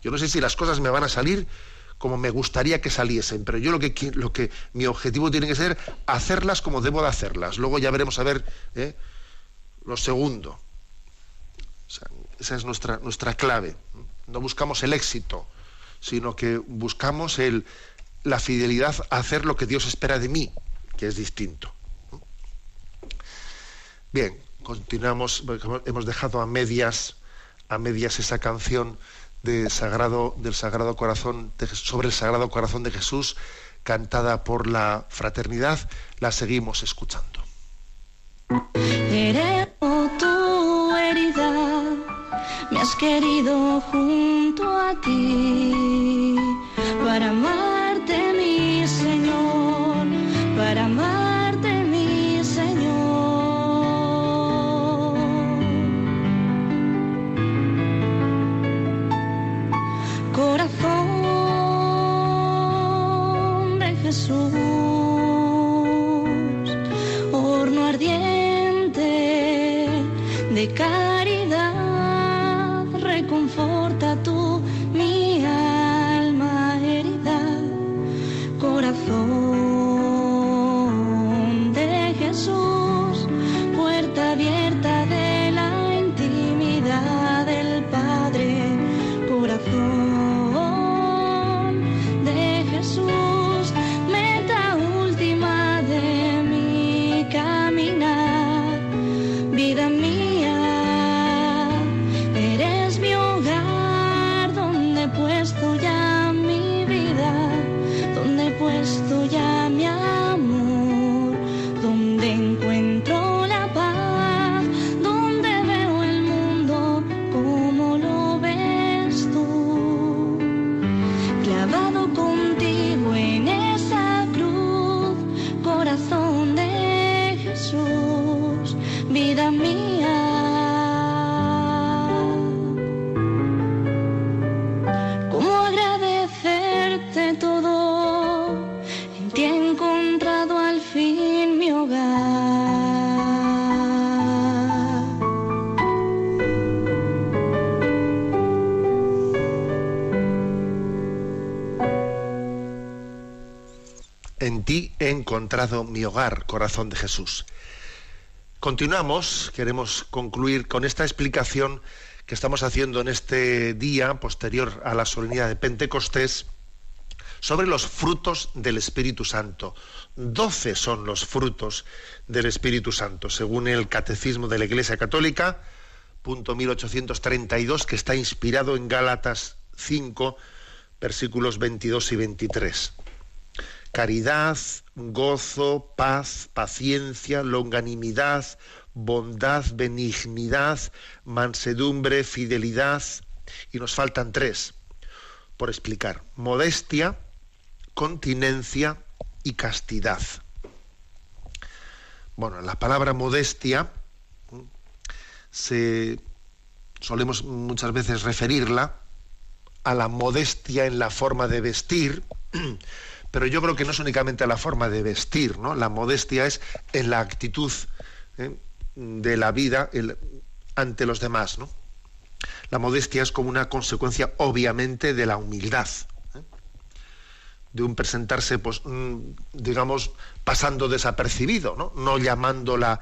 Yo no sé si las cosas me van a salir como me gustaría que saliesen, pero yo lo que, lo que mi objetivo tiene que ser hacerlas como debo de hacerlas. Luego ya veremos a ver ¿eh? lo segundo. Esa es nuestra, nuestra clave. No buscamos el éxito, sino que buscamos el, la fidelidad a hacer lo que Dios espera de mí, que es distinto. Bien, continuamos, hemos dejado a medias, a medias esa canción de Sagrado, del Sagrado Corazón, de- sobre el Sagrado Corazón de Jesús, cantada por la fraternidad, la seguimos escuchando. Tu herida, me has querido junto a ti para amarte, Jesús horno ardiente de caridad, En ti he encontrado mi hogar, corazón de Jesús. Continuamos, queremos concluir con esta explicación que estamos haciendo en este día posterior a la solemnidad de Pentecostés sobre los frutos del Espíritu Santo. Doce son los frutos del Espíritu Santo, según el Catecismo de la Iglesia Católica, punto 1832, que está inspirado en Gálatas 5, versículos 22 y 23 caridad, gozo, paz, paciencia, longanimidad, bondad, benignidad, mansedumbre, fidelidad, y nos faltan tres por explicar. Modestia, continencia y castidad. Bueno, la palabra modestia se solemos muchas veces referirla a la modestia en la forma de vestir, pero yo creo que no es únicamente la forma de vestir, ¿no? La modestia es en la actitud ¿eh? de la vida ante los demás, ¿no? La modestia es como una consecuencia, obviamente, de la humildad, ¿eh? de un presentarse, pues, mm, digamos, pasando desapercibido, ¿no? No llamando la,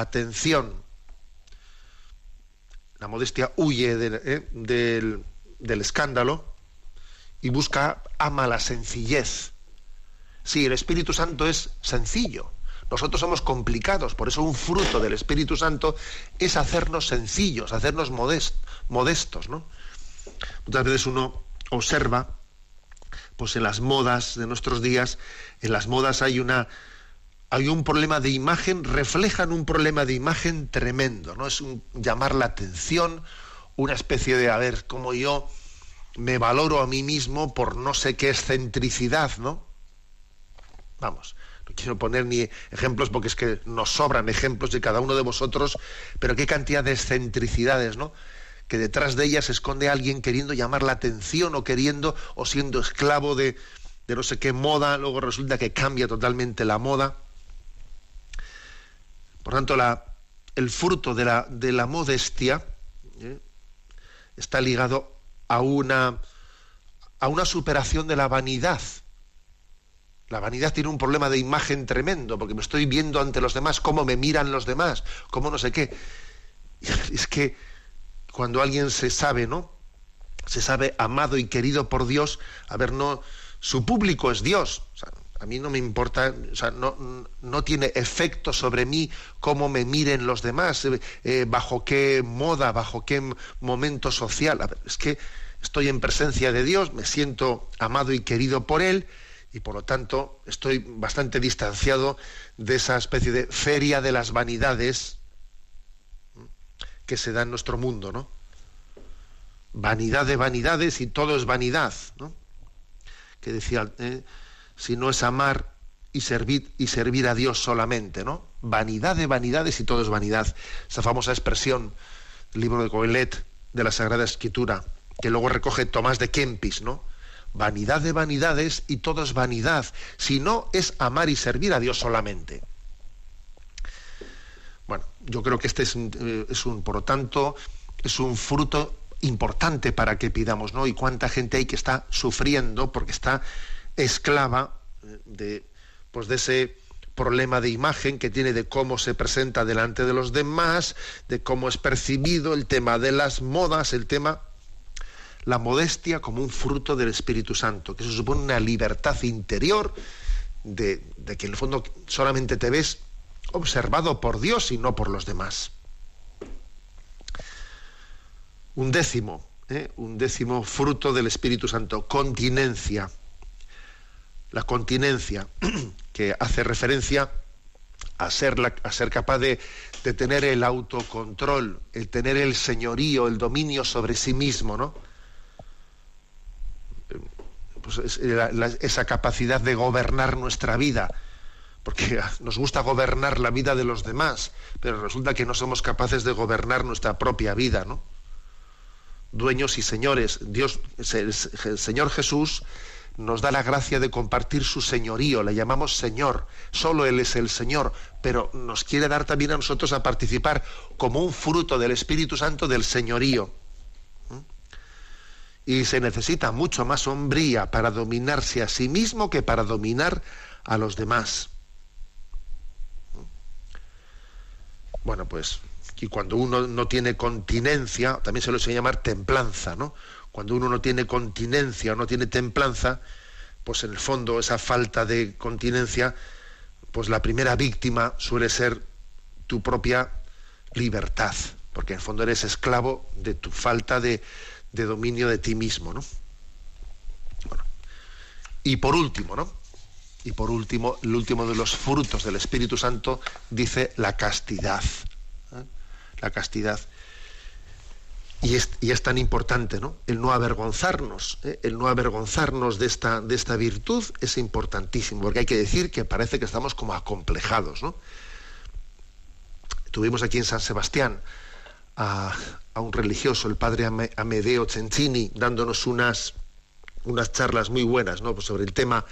atención. La modestia huye de- ¿eh? del, del escándalo y busca, ama la sencillez. Sí, el Espíritu Santo es sencillo. Nosotros somos complicados, por eso un fruto del Espíritu Santo es hacernos sencillos, hacernos modest- modestos, ¿no? Muchas veces uno observa, pues en las modas de nuestros días, en las modas hay una hay un problema de imagen, reflejan un problema de imagen tremendo, ¿no? Es un llamar la atención, una especie de a ver cómo yo me valoro a mí mismo por no sé qué excentricidad, ¿no? Vamos, no quiero poner ni ejemplos porque es que nos sobran ejemplos de cada uno de vosotros, pero qué cantidad de excentricidades, ¿no? Que detrás de ellas se esconde alguien queriendo llamar la atención o queriendo o siendo esclavo de, de no sé qué moda, luego resulta que cambia totalmente la moda. Por tanto, la, el fruto de la, de la modestia ¿eh? está ligado a una, a una superación de la vanidad. La vanidad tiene un problema de imagen tremendo, porque me estoy viendo ante los demás, cómo me miran los demás, cómo no sé qué. Es que cuando alguien se sabe, ¿no? Se sabe amado y querido por Dios, a ver, no, su público es Dios. A mí no me importa, o sea, no, no, tiene efecto sobre mí cómo me miren los demás, eh, eh, bajo qué moda, bajo qué momento social. A es que estoy en presencia de Dios, me siento amado y querido por Él, y por lo tanto estoy bastante distanciado de esa especie de feria de las vanidades que se da en nuestro mundo, ¿no? Vanidad de vanidades y todo es vanidad, ¿no? Que decía, eh, si no es amar y servir y servir a Dios solamente, ¿no? Vanidad de vanidades y todo es vanidad. Esa famosa expresión del libro de Coelet de la Sagrada Escritura, que luego recoge Tomás de Kempis, ¿no? vanidad de vanidades y todo es vanidad, si no es amar y servir a Dios solamente. Bueno, yo creo que este es, eh, es un, por lo tanto, es un fruto importante para que pidamos, ¿no? Y cuánta gente hay que está sufriendo porque está esclava eh, de, pues de ese problema de imagen que tiene de cómo se presenta delante de los demás, de cómo es percibido, el tema de las modas, el tema la modestia como un fruto del Espíritu Santo, que eso supone una libertad interior de, que en el fondo solamente te ves observado por Dios y no por los demás. Un décimo, ¿eh? un décimo fruto del Espíritu Santo, continencia. La continencia, que hace referencia a ser, a ser capaz de, de tener el autocontrol, el tener el señorío, el dominio sobre sí mismo, ¿no? Pues, esa capacidad de gobernar nuestra vida, porque nos gusta gobernar la vida de los demás, pero resulta que no somos capaces de gobernar nuestra propia vida, ¿no? Dueños y señores, Dios, el Señor Jesús nos da la gracia de compartir su señorío, le llamamos Señor, solo Él es el Señor, pero nos quiere dar también a nosotros a participar como un fruto del Espíritu Santo del señorío y se necesita mucho más hombría para dominarse a sí mismo que para dominar a los demás. Bueno, pues, y cuando uno no tiene continencia, también se lo suele llamar templanza, ¿no? Cuando uno no tiene continencia o no tiene templanza, pues en el fondo esa falta de continencia, pues la primera víctima suele ser tu propia libertad, porque en el fondo eres esclavo de tu falta de, de dominio de ti mismo, ¿no? Y por último, ¿no? Y por último, el último de los frutos del Espíritu Santo dice la castidad. ¿eh? La castidad. Y es, y es, tan importante, ¿no? El no avergonzarnos, ¿eh? el no avergonzarnos de esta, de esta virtud es importantísimo, porque hay que decir que parece que estamos como acomplejados, ¿no? Tuvimos aquí en San Sebastián a, un religioso, el padre Amedeo Cencini, dándonos unas, unas charlas muy buenas ¿no? Pues sobre el tema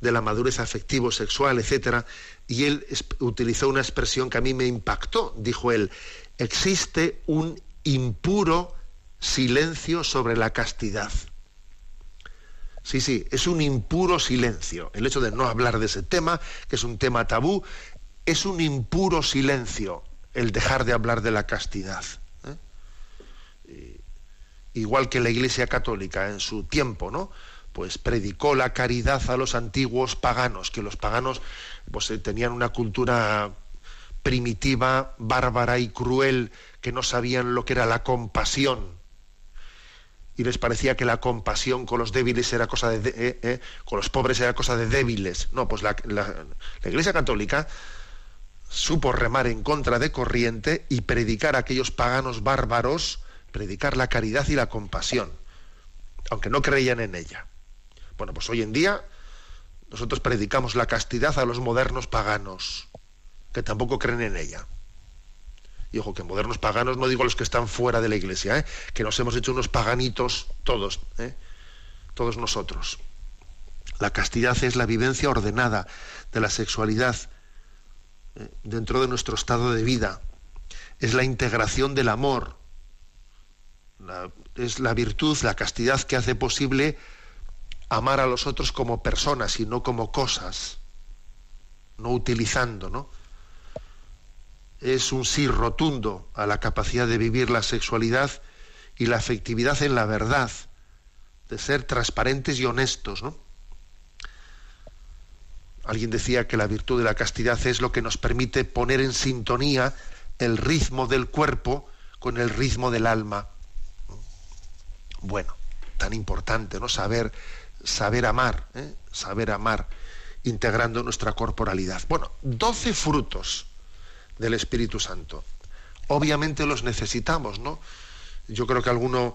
de la madurez afectivo-sexual, etc. Y él utilizó una expresión que a mí me impactó. Dijo él, existe un impuro silencio sobre la castidad. Sí, sí, es un impuro silencio. El hecho de no hablar de ese tema, que es un tema tabú, es un impuro silencio el dejar de hablar de la castidad igual que la Iglesia Católica en su tiempo, ¿no? Pues predicó la caridad a los antiguos paganos, que los paganos pues, eh, tenían una cultura primitiva, bárbara y cruel, que no sabían lo que era la compasión. Y les parecía que la compasión con los débiles era cosa de, eh, eh, con los pobres era cosa de débiles. No, pues la, la Iglesia Católica supo remar en contra de corriente y predicar a aquellos paganos bárbaros predicar la caridad y la compasión, aunque no creían en ella. Bueno, pues hoy en día nosotros predicamos la castidad a los modernos paganos, que tampoco creen en ella. Y ojo, que modernos paganos no digo los que están fuera de la iglesia, ¿eh? que nos hemos hecho unos paganitos todos, ¿eh? todos nosotros. La castidad es la vivencia ordenada de la sexualidad eh, dentro de nuestro estado de vida. Es la integración del amor. es la virtud, la castidad que hace posible amar a los otros como personas y no como cosas, no utilizando, ¿no? Es un sí rotundo a la capacidad de vivir la sexualidad y la afectividad en la verdad, de ser transparentes y honestos, ¿no? Alguien decía que la virtud de la castidad es lo que nos permite poner en sintonía el ritmo del cuerpo con el ritmo del alma. Bueno, tan importante, ¿no? Saber saber amar, ¿eh? saber amar, integrando nuestra corporalidad. Bueno, doce frutos del Espíritu Santo. Obviamente los necesitamos, ¿no? Yo creo que alguno,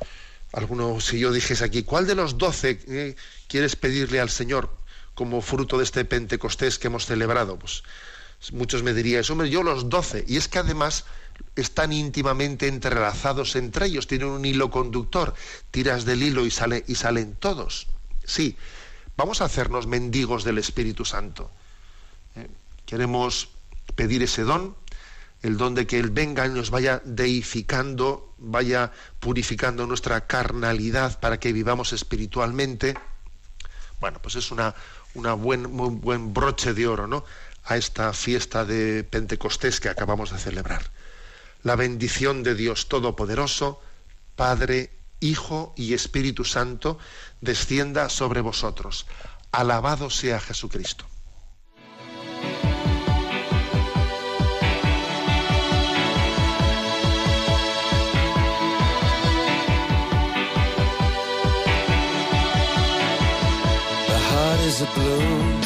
alguno si yo dijese aquí, ¿cuál de los doce eh, quieres pedirle al Señor como fruto de este Pentecostés que hemos celebrado? Pues muchos me dirían, hombre, yo los doce. Y es que además están íntimamente entrelazados entre ellos, tienen un hilo conductor, tiras del hilo y, sale, y salen todos. Sí, vamos a hacernos mendigos del Espíritu Santo. ¿Eh? Queremos pedir ese don, el don de que Él venga y nos vaya deificando, vaya purificando nuestra carnalidad para que vivamos espiritualmente. Bueno, pues es una, una buen, muy buen broche de oro, ¿no? A esta fiesta de Pentecostés que acabamos de celebrar. La bendición de Dios Todopoderoso, Padre, Hijo y Espíritu Santo, descienda sobre vosotros. Alabado sea Jesucristo. Is a blue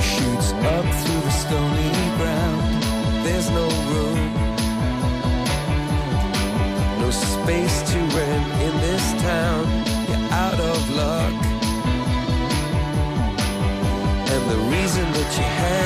shoots up through the stony ground. There's no room, no space to rent in this town. You're out of luck. And the reason that you had